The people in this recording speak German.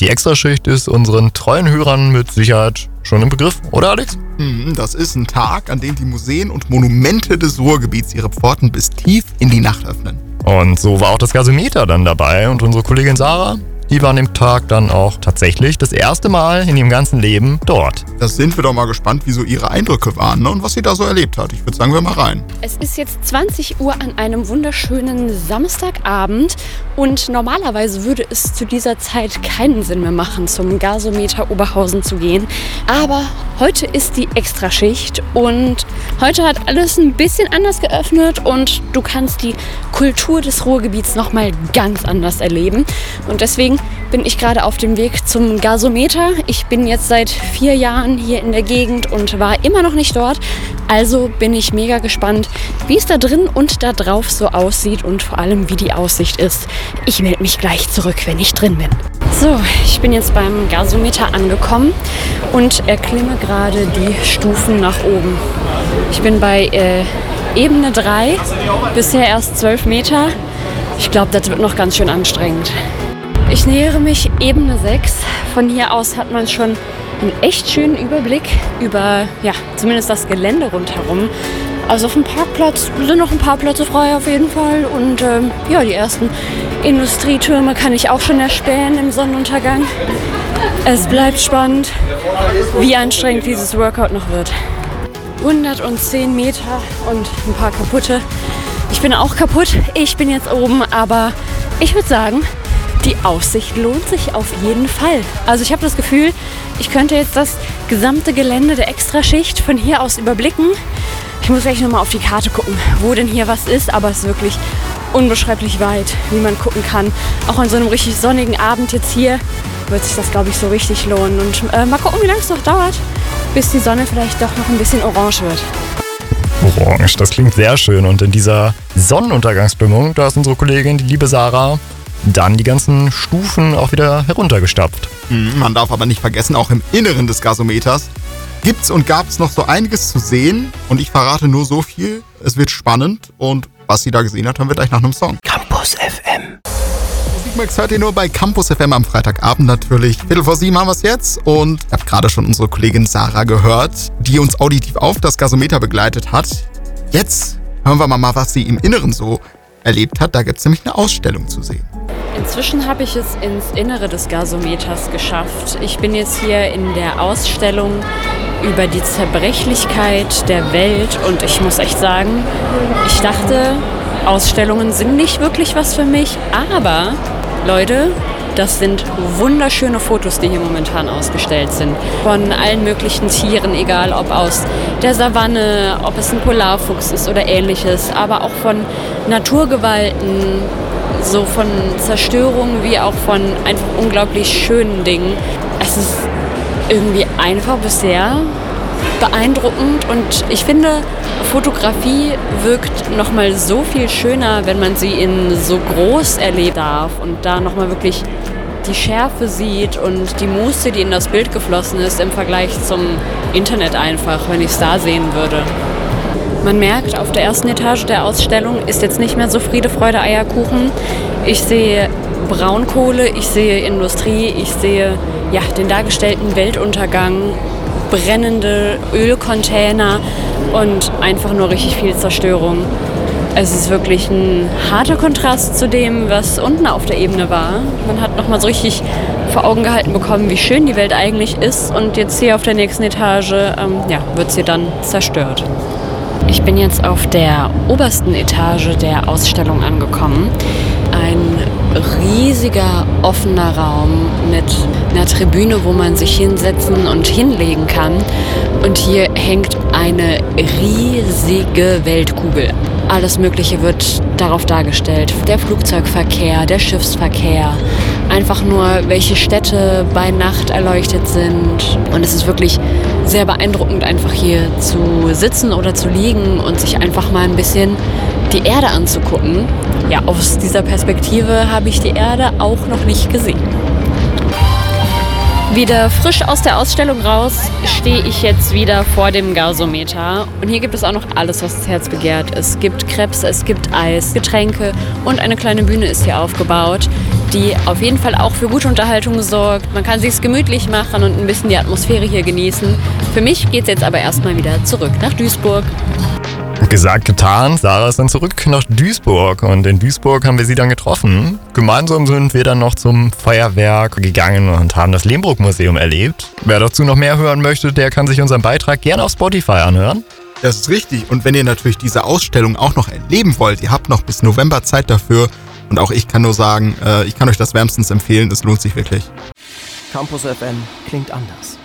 Die Extraschicht ist unseren treuen Hörern mit Sicherheit schon im Begriff, oder Alex? Hm, das ist ein Tag, an dem die Museen und Monumente des Ruhrgebiets ihre Pforten bis tief in die Nacht öffnen. Und so war auch das Gasometer dann dabei und unsere Kollegin Sarah die war an dem Tag dann auch tatsächlich das erste Mal in ihrem ganzen Leben dort. Da sind wir doch mal gespannt, wie so ihre Eindrücke waren ne? und was sie da so erlebt hat. Ich würde sagen, wir mal rein. Es ist jetzt 20 Uhr an einem wunderschönen Samstagabend und normalerweise würde es zu dieser Zeit keinen Sinn mehr machen, zum Gasometer Oberhausen zu gehen. Aber heute ist die Extraschicht und heute hat alles ein bisschen anders geöffnet und du kannst die Kultur des Ruhrgebiets nochmal ganz anders erleben. Und deswegen bin ich gerade auf dem Weg zum Gasometer. Ich bin jetzt seit vier Jahren hier in der Gegend und war immer noch nicht dort. Also bin ich mega gespannt, wie es da drin und da drauf so aussieht und vor allem, wie die Aussicht ist. Ich melde mich gleich zurück, wenn ich drin bin. So, ich bin jetzt beim Gasometer angekommen und erklimme gerade die Stufen nach oben. Ich bin bei äh, Ebene 3, bisher erst 12 Meter. Ich glaube, das wird noch ganz schön anstrengend. Ich nähere mich Ebene 6. Von hier aus hat man schon einen echt schönen Überblick über, ja, zumindest das Gelände rundherum. Also auf dem Parkplatz sind noch ein paar Plätze frei auf jeden Fall. Und ähm, ja, die ersten Industrietürme kann ich auch schon erspähen im Sonnenuntergang. Es bleibt spannend, wie anstrengend dieses Workout noch wird. 110 Meter und ein paar kaputte. Ich bin auch kaputt. Ich bin jetzt oben, aber ich würde sagen, Aussicht lohnt sich auf jeden Fall. Also ich habe das Gefühl, ich könnte jetzt das gesamte Gelände der Extraschicht von hier aus überblicken. Ich muss gleich nochmal auf die Karte gucken, wo denn hier was ist, aber es ist wirklich unbeschreiblich weit, wie man gucken kann. Auch an so einem richtig sonnigen Abend jetzt hier wird sich das, glaube ich, so richtig lohnen. Und äh, mal gucken, wie lange es noch dauert, bis die Sonne vielleicht doch noch ein bisschen orange wird. Orange, das klingt sehr schön. Und in dieser Sonnenuntergangsstimmung, da ist unsere Kollegin, die liebe Sarah, dann die ganzen Stufen auch wieder heruntergestapft. Mhm, man darf aber nicht vergessen, auch im Inneren des Gasometers gibt's und gab's noch so einiges zu sehen. Und ich verrate nur so viel. Es wird spannend und was sie da gesehen hat, hören wir gleich nach einem Song. Campus FM. Musikmax hört ihr nur bei Campus FM am Freitagabend natürlich. Viertel vor sieben haben wir es jetzt und ihr habt gerade schon unsere Kollegin Sarah gehört, die uns auditiv auf das Gasometer begleitet hat. Jetzt hören wir mal, was sie im Inneren so erlebt hat. Da gibt's nämlich eine Ausstellung zu sehen. Inzwischen habe ich es ins Innere des Gasometers geschafft. Ich bin jetzt hier in der Ausstellung über die Zerbrechlichkeit der Welt und ich muss echt sagen, ich dachte, Ausstellungen sind nicht wirklich was für mich, aber Leute, das sind wunderschöne Fotos, die hier momentan ausgestellt sind. Von allen möglichen Tieren, egal ob aus der Savanne, ob es ein Polarfuchs ist oder ähnliches, aber auch von Naturgewalten, so von Zerstörung wie auch von einfach unglaublich schönen Dingen. Es ist irgendwie einfach bisher beeindruckend und ich finde, Fotografie wirkt noch mal so viel schöner, wenn man sie in so groß erleben darf und da noch mal wirklich die Schärfe sieht und die Muße, die in das Bild geflossen ist im Vergleich zum Internet einfach, wenn ich es da sehen würde. Man merkt, auf der ersten Etage der Ausstellung ist jetzt nicht mehr so Friede, Freude, Eierkuchen. Ich sehe Braunkohle, ich sehe Industrie, ich sehe ja, den dargestellten Weltuntergang, brennende Ölcontainer und einfach nur richtig viel Zerstörung. Es ist wirklich ein harter Kontrast zu dem, was unten auf der Ebene war. Man hat nochmal so richtig vor Augen gehalten bekommen, wie schön die Welt eigentlich ist. Und jetzt hier auf der nächsten Etage ähm, ja, wird sie dann zerstört. Ich bin jetzt auf der obersten Etage der Ausstellung angekommen. Ein riesiger offener Raum mit einer Tribüne, wo man sich hinsetzen und hinlegen kann. Und hier hängt eine riesige Weltkugel. Alles Mögliche wird darauf dargestellt. Der Flugzeugverkehr, der Schiffsverkehr, einfach nur, welche Städte bei Nacht erleuchtet sind. Und es ist wirklich sehr beeindruckend, einfach hier zu sitzen oder zu liegen und sich einfach mal ein bisschen die Erde anzugucken. Ja, aus dieser Perspektive habe ich die Erde auch noch nicht gesehen. Wieder frisch aus der Ausstellung raus stehe ich jetzt wieder vor dem Gasometer. Und hier gibt es auch noch alles, was das Herz begehrt. Es gibt Krebs, es gibt Eis, Getränke und eine kleine Bühne ist hier aufgebaut, die auf jeden Fall auch für gute Unterhaltung sorgt. Man kann sich gemütlich machen und ein bisschen die Atmosphäre hier genießen. Für mich geht es jetzt aber erstmal wieder zurück nach Duisburg. Gesagt, getan. Sarah ist dann zurück nach Duisburg und in Duisburg haben wir sie dann getroffen. Gemeinsam sind wir dann noch zum Feuerwerk gegangen und haben das Lehmbruck-Museum erlebt. Wer dazu noch mehr hören möchte, der kann sich unseren Beitrag gerne auf Spotify anhören. Das ist richtig. Und wenn ihr natürlich diese Ausstellung auch noch erleben wollt, ihr habt noch bis November Zeit dafür. Und auch ich kann nur sagen, äh, ich kann euch das wärmstens empfehlen, es lohnt sich wirklich. Campus FM klingt anders.